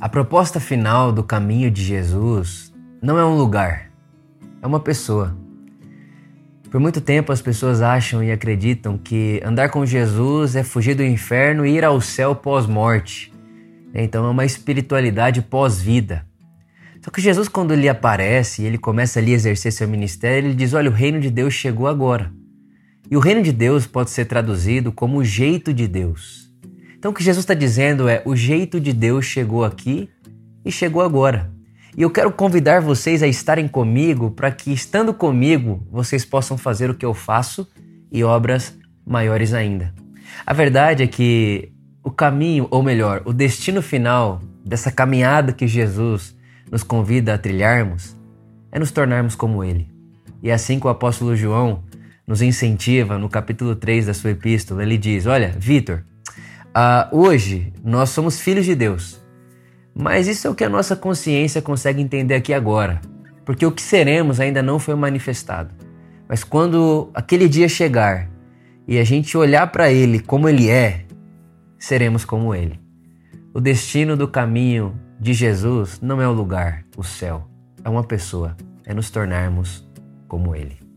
A proposta final do caminho de Jesus não é um lugar, é uma pessoa. Por muito tempo as pessoas acham e acreditam que andar com Jesus é fugir do inferno e ir ao céu pós-morte. Então é uma espiritualidade pós-vida. Só que Jesus, quando ele aparece e ele começa ali a exercer seu ministério, ele diz: Olha, o reino de Deus chegou agora. E o reino de Deus pode ser traduzido como o jeito de Deus. Então o que Jesus está dizendo é: o jeito de Deus chegou aqui e chegou agora. E eu quero convidar vocês a estarem comigo para que, estando comigo, vocês possam fazer o que eu faço e obras maiores ainda. A verdade é que o caminho, ou melhor, o destino final dessa caminhada que Jesus nos convida a trilharmos é nos tornarmos como Ele. E é assim que o apóstolo João nos incentiva no capítulo 3 da sua epístola, ele diz: Olha, Vitor, Uh, hoje, nós somos filhos de Deus. Mas isso é o que a nossa consciência consegue entender aqui agora. Porque o que seremos ainda não foi manifestado. Mas quando aquele dia chegar e a gente olhar para ele como ele é, seremos como ele. O destino do caminho de Jesus não é o lugar, o céu. É uma pessoa. É nos tornarmos como ele.